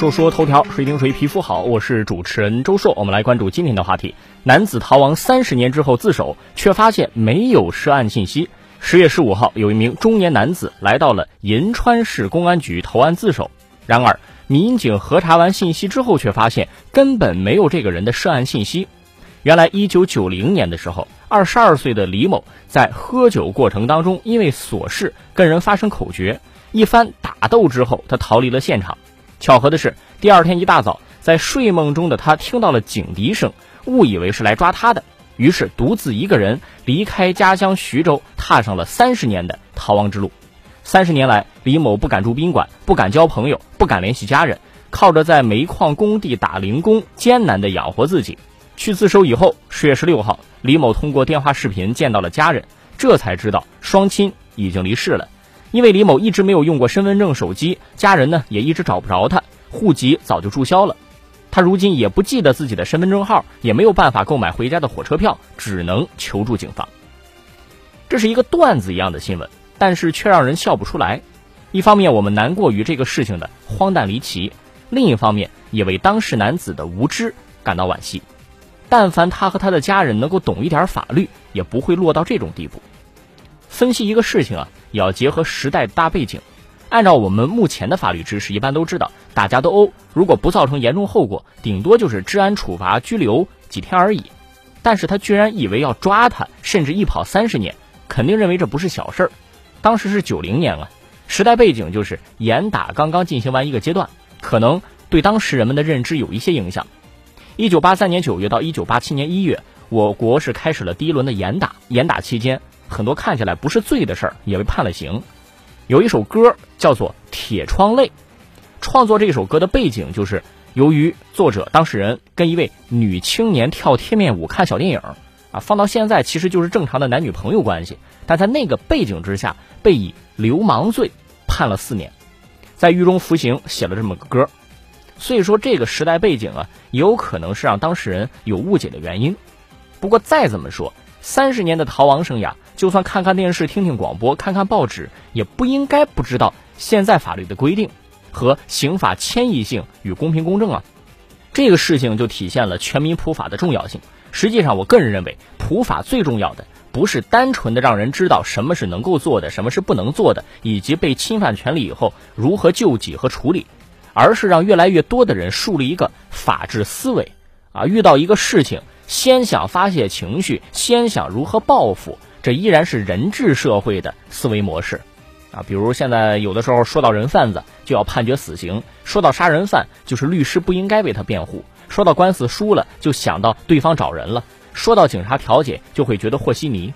说说头条，谁顶谁皮肤好？我是主持人周硕，我们来关注今天的话题：男子逃亡三十年之后自首，却发现没有涉案信息。十月十五号，有一名中年男子来到了银川市公安局投案自首，然而民警核查完信息之后，却发现根本没有这个人的涉案信息。原来，一九九零年的时候，二十二岁的李某在喝酒过程当中，因为琐事跟人发生口角，一番打斗之后，他逃离了现场。巧合的是，第二天一大早，在睡梦中的他听到了警笛声，误以为是来抓他的，于是独自一个人离开家乡徐州，踏上了三十年的逃亡之路。三十年来，李某不敢住宾馆，不敢交朋友，不敢联系家人，靠着在煤矿工地打零工，艰难地养活自己。去自首以后，十月十六号，李某通过电话视频见到了家人，这才知道双亲已经离世了。因为李某一直没有用过身份证、手机，家人呢也一直找不着他，户籍早就注销了。他如今也不记得自己的身份证号，也没有办法购买回家的火车票，只能求助警方。这是一个段子一样的新闻，但是却让人笑不出来。一方面，我们难过于这个事情的荒诞离奇；另一方面，也为当事男子的无知感到惋惜。但凡他和他的家人能够懂一点法律，也不会落到这种地步。分析一个事情啊。也要结合时代大背景，按照我们目前的法律知识，一般都知道打架斗殴如果不造成严重后果，顶多就是治安处罚、拘留几天而已。但是他居然以为要抓他，甚至一跑三十年，肯定认为这不是小事儿。当时是九零年啊，时代背景就是严打刚刚进行完一个阶段，可能对当时人们的认知有一些影响。一九八三年九月到一九八七年一月，我国是开始了第一轮的严打，严打期间。很多看起来不是罪的事儿也被判了刑。有一首歌叫做《铁窗泪》，创作这首歌的背景就是由于作者当事人跟一位女青年跳贴面舞看小电影，啊，放到现在其实就是正常的男女朋友关系，但在那个背景之下被以流氓罪判了四年，在狱中服刑，写了这么个歌。所以说这个时代背景啊，也有可能是让当事人有误解的原因。不过再怎么说，三十年的逃亡生涯。就算看看电视、听听广播、看看报纸，也不应该不知道现在法律的规定和刑法迁移性与公平公正啊。这个事情就体现了全民普法的重要性。实际上，我个人认为，普法最重要的不是单纯的让人知道什么是能够做的，什么是不能做的，以及被侵犯权利以后如何救济和处理，而是让越来越多的人树立一个法治思维啊。遇到一个事情，先想发泄情绪，先想如何报复。这依然是人治社会的思维模式，啊，比如现在有的时候说到人贩子就要判决死刑，说到杀人犯就是律师不应该为他辩护，说到官司输了就想到对方找人了，说到警察调解就会觉得和稀泥。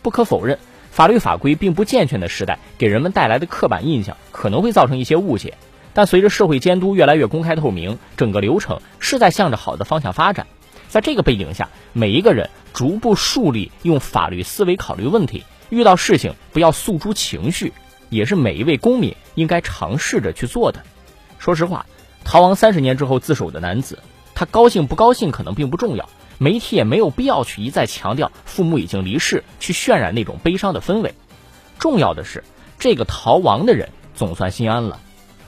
不可否认，法律法规并不健全的时代给人们带来的刻板印象可能会造成一些误解，但随着社会监督越来越公开透明，整个流程是在向着好的方向发展。在这个背景下，每一个人逐步树立用法律思维考虑问题，遇到事情不要诉诸情绪，也是每一位公民应该尝试着去做的。说实话，逃亡三十年之后自首的男子，他高兴不高兴可能并不重要，媒体也没有必要去一再强调父母已经离世，去渲染那种悲伤的氛围。重要的是，这个逃亡的人总算心安了。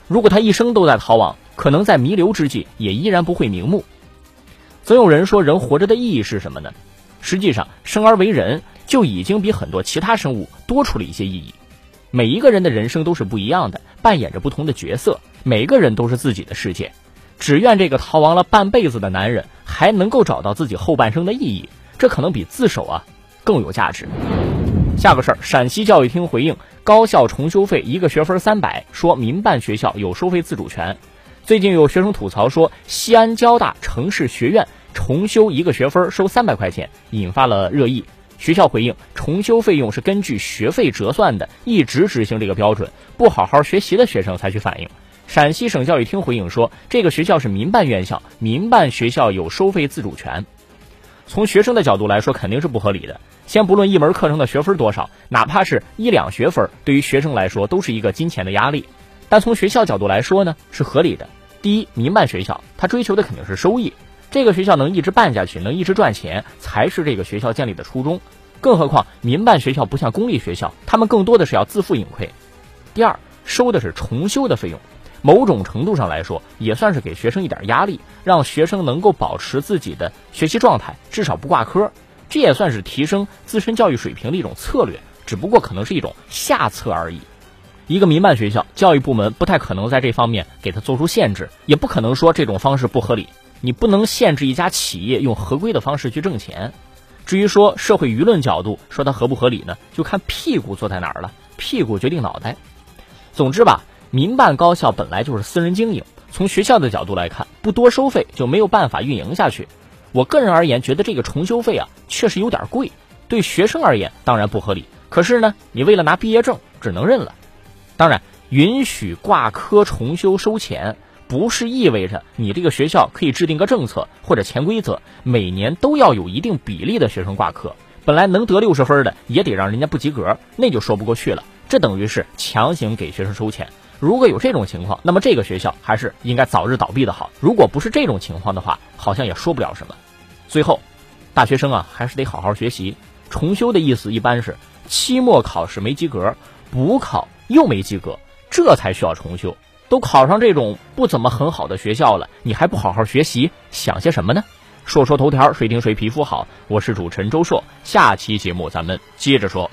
如果他一生都在逃亡，可能在弥留之际也依然不会瞑目。总有人说，人活着的意义是什么呢？实际上，生而为人就已经比很多其他生物多出了一些意义。每一个人的人生都是不一样的，扮演着不同的角色。每个人都是自己的世界。只愿这个逃亡了半辈子的男人还能够找到自己后半生的意义，这可能比自首啊更有价值。下个事儿，陕西教育厅回应高校重修费一个学分三百，说民办学校有收费自主权。最近有学生吐槽说，西安交大城市学院重修一个学分收三百块钱，引发了热议。学校回应，重修费用是根据学费折算的，一直执行这个标准。不好好学习的学生才去反映。陕西省教育厅回应说，这个学校是民办院校，民办学校有收费自主权。从学生的角度来说，肯定是不合理的。先不论一门课程的学分多少，哪怕是一两学分，对于学生来说都是一个金钱的压力。但从学校角度来说呢，是合理的。第一，民办学校它追求的肯定是收益，这个学校能一直办下去，能一直赚钱，才是这个学校建立的初衷。更何况民办学校不像公立学校，他们更多的是要自负盈亏。第二，收的是重修的费用，某种程度上来说，也算是给学生一点压力，让学生能够保持自己的学习状态，至少不挂科。这也算是提升自身教育水平的一种策略，只不过可能是一种下策而已。一个民办学校，教育部门不太可能在这方面给他做出限制，也不可能说这种方式不合理。你不能限制一家企业用合规的方式去挣钱。至于说社会舆论角度说它合不合理呢，就看屁股坐在哪儿了，屁股决定脑袋。总之吧，民办高校本来就是私人经营，从学校的角度来看，不多收费就没有办法运营下去。我个人而言，觉得这个重修费啊，确实有点贵，对学生而言当然不合理。可是呢，你为了拿毕业证，只能认了。当然，允许挂科重修收钱。不是意味着你这个学校可以制定个政策或者潜规则，每年都要有一定比例的学生挂科。本来能得六十分的，也得让人家不及格，那就说不过去了。这等于是强行给学生收钱。如果有这种情况，那么这个学校还是应该早日倒闭的好。如果不是这种情况的话，好像也说不了什么。最后，大学生啊，还是得好好学习。重修的意思一般是期末考试没及格，补考又没及格，这才需要重修。都考上这种不怎么很好的学校了，你还不好好学习，想些什么呢？说说头条，谁听谁皮肤好？我是主持人周硕，下期节目咱们接着说。